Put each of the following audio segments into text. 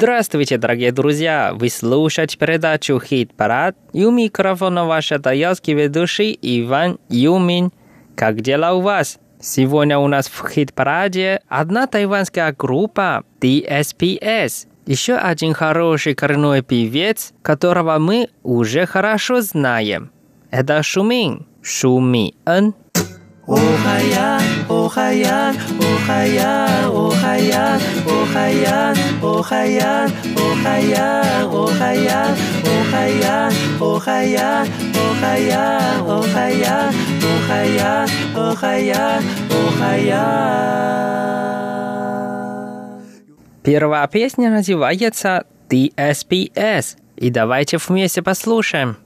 Здравствуйте, дорогие друзья! Вы слушаете передачу «Хит-парад» и у микрофона ваш таялский ведущий Иван Юмин. Как дела у вас? Сегодня у нас в хит-параде одна тайванская группа DSPS. Еще один хороший коренной певец, которого мы уже хорошо знаем. Это Шумин, Шуми Эн. Охаян, охаян, охаян, охаян, охаян, охаян, охаян, охаян, охаян, охаян, охаян, охаян, охаян, охаян. Первая песня называется DSPS. И давайте вместе послушаем.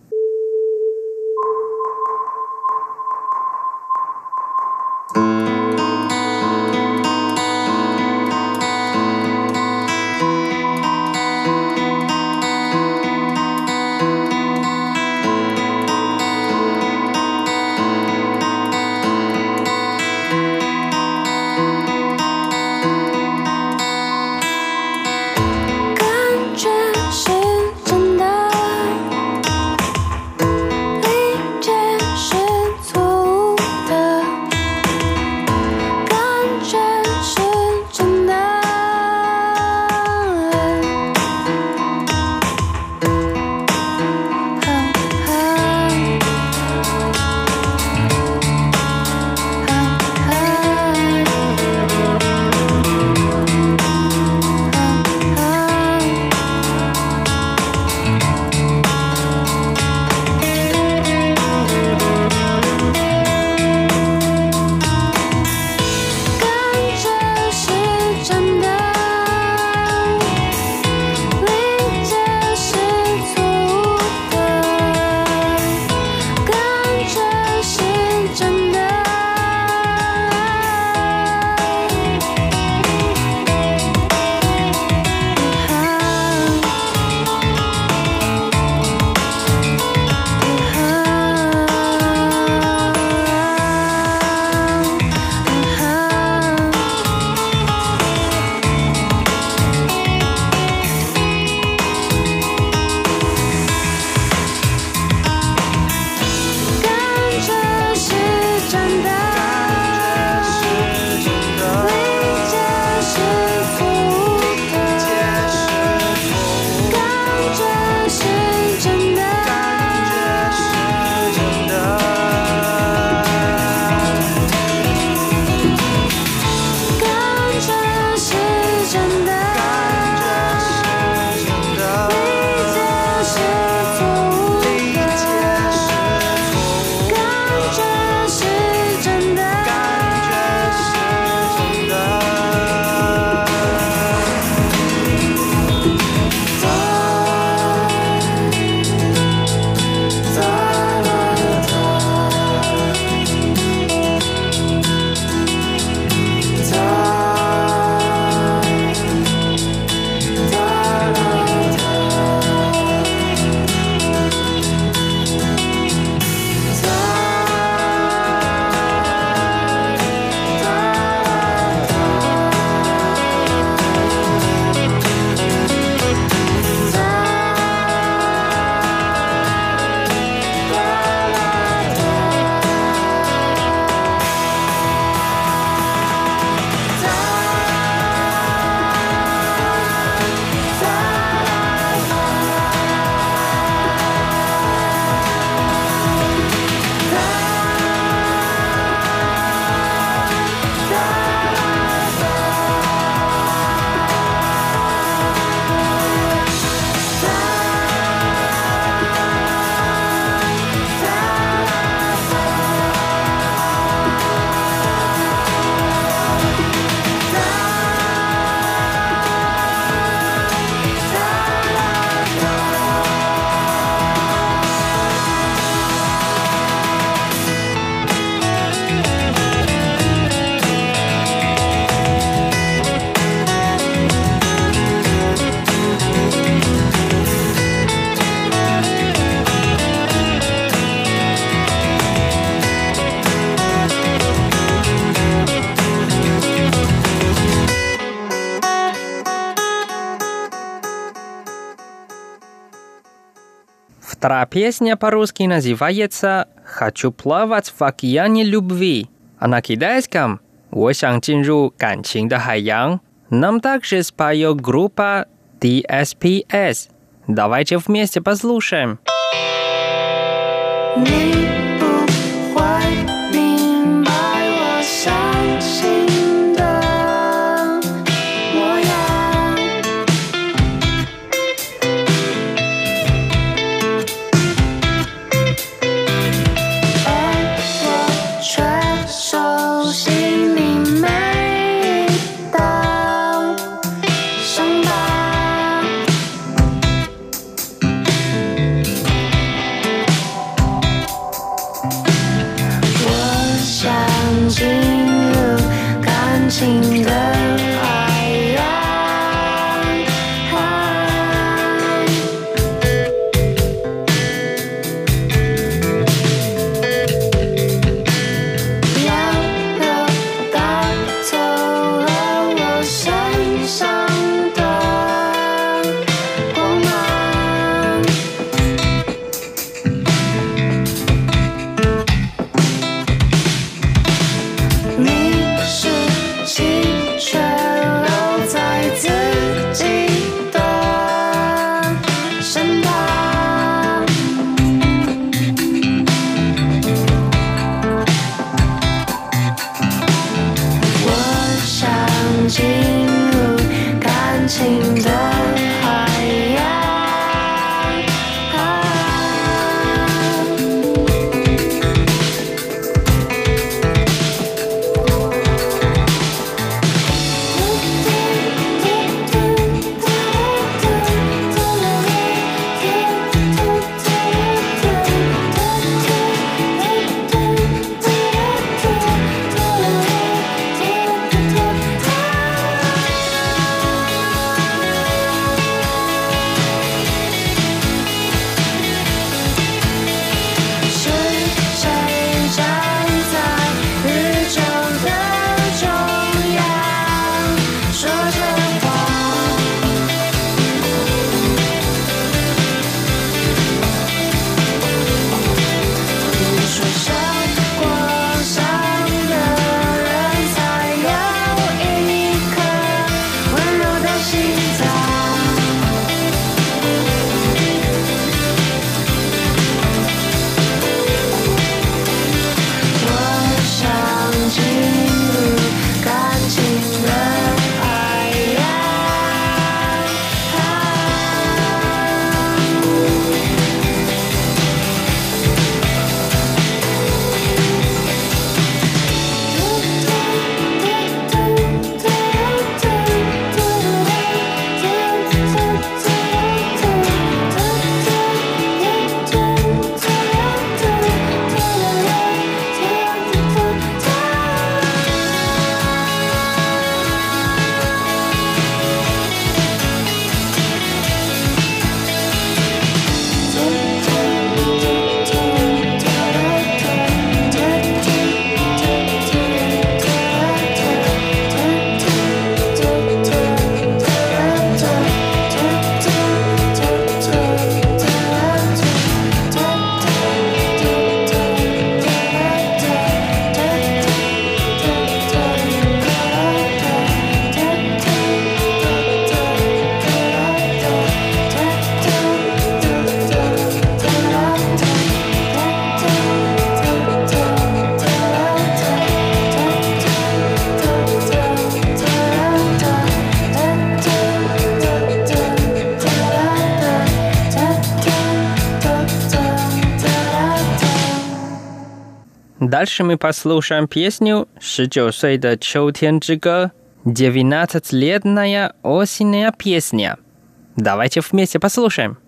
Вторая песня по-русски называется «Хочу плавать в океане любви», а на китайском «我想进入感情的海洋». Нам также споет группа DSPS. Давайте вместе послушаем. changing the Дальше мы послушаем песню «19 岁的秋天之歌» «19-летняя осенняя песня». Давайте вместе послушаем.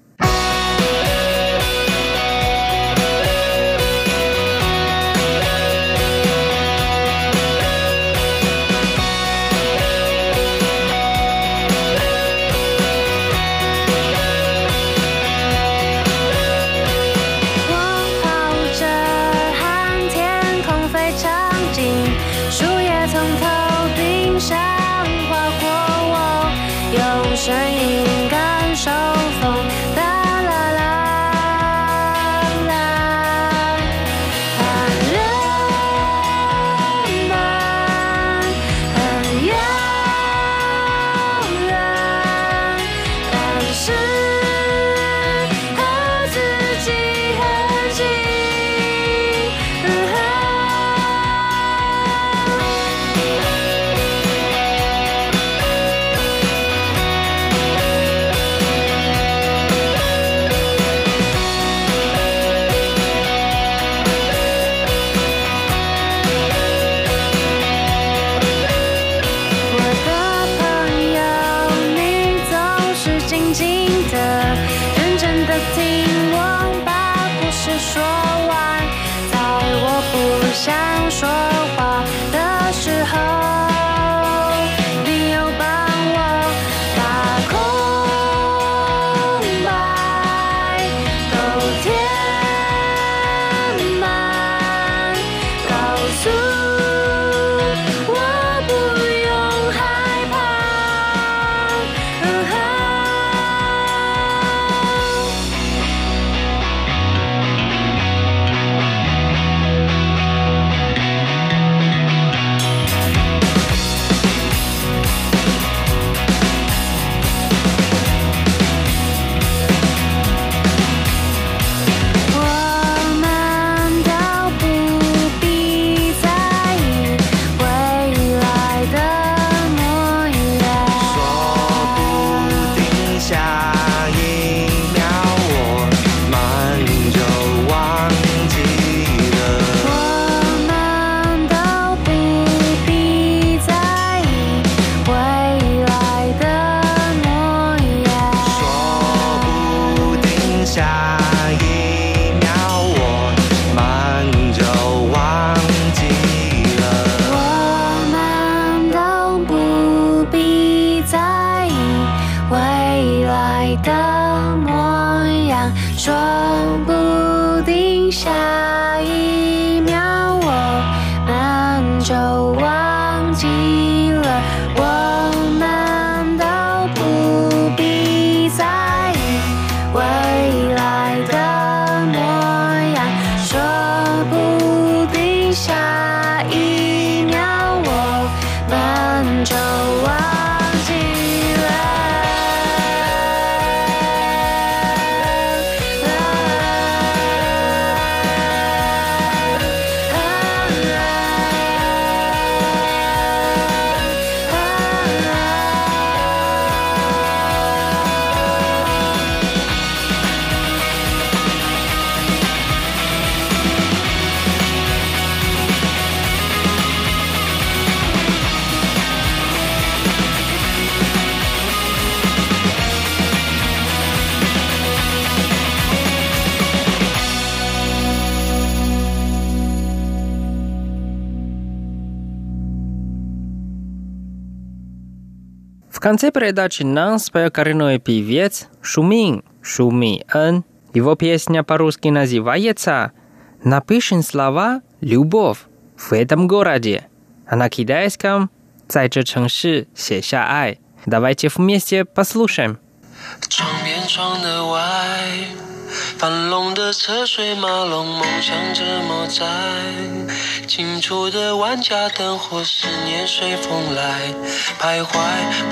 的模样，说不定下 конце передачи нам спел коренной певец Шумин, Шуми Эн. Его песня по-русски называется «Напишем слова «любовь» в этом городе», а на китайском «在这城市写下爱». Давайте вместе послушаем. 窗边窗的外， 繁荣的车水马龙，梦想这么在。近处的万家灯火，思念随风来，徘徊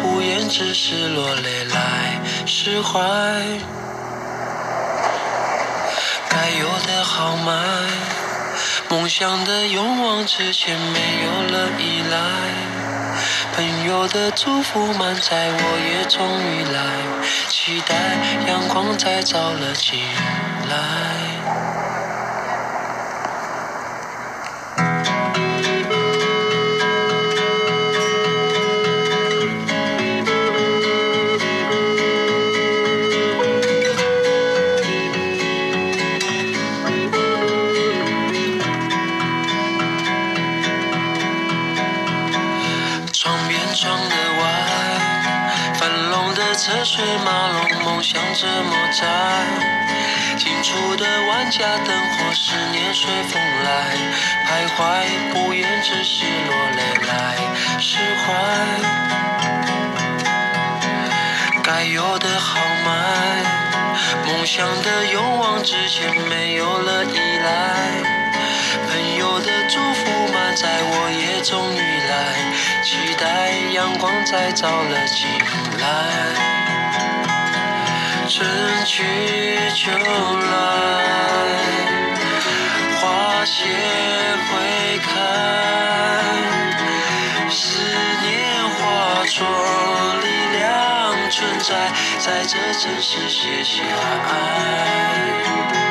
不言，只是落泪来释怀。该有的豪迈，梦想的勇往直前，没有了依赖。朋友的祝福满载，我也终于来，期待阳光再照了进来。车水马龙，梦想这么窄。近处的万家灯火，思念随风来，徘徊不言，只是落泪来释怀。该有的豪迈，梦想的勇往直前，没有了依赖。朋友的祝福满载，我也终于来，期待阳光再照了进来。春去秋来，花谢会开，思念化作力量存在，在这城市写下爱。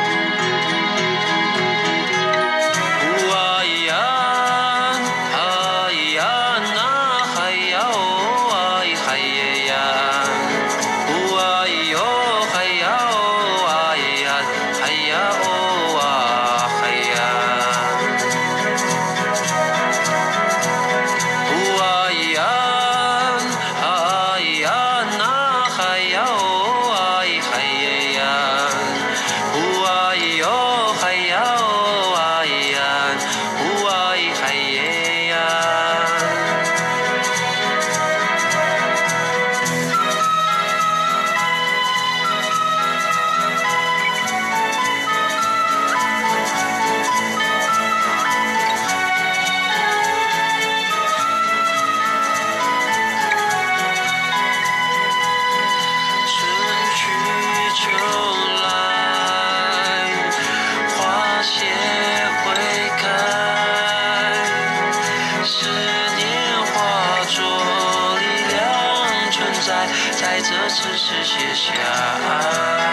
在，这城市写下。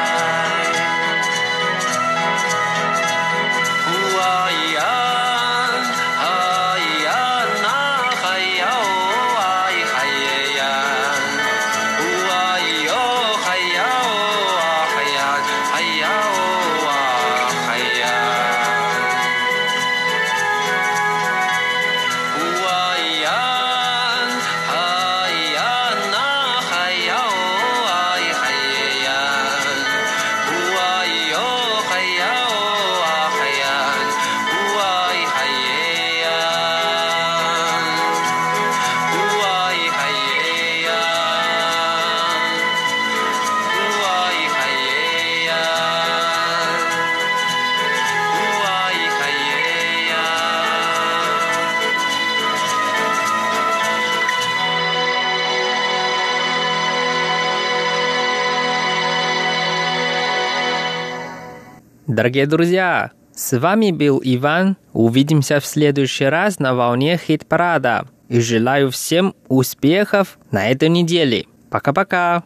Дорогие друзья, с вами был Иван. Увидимся в следующий раз на волне хит-парада. И желаю всем успехов на этой неделе. Пока-пока.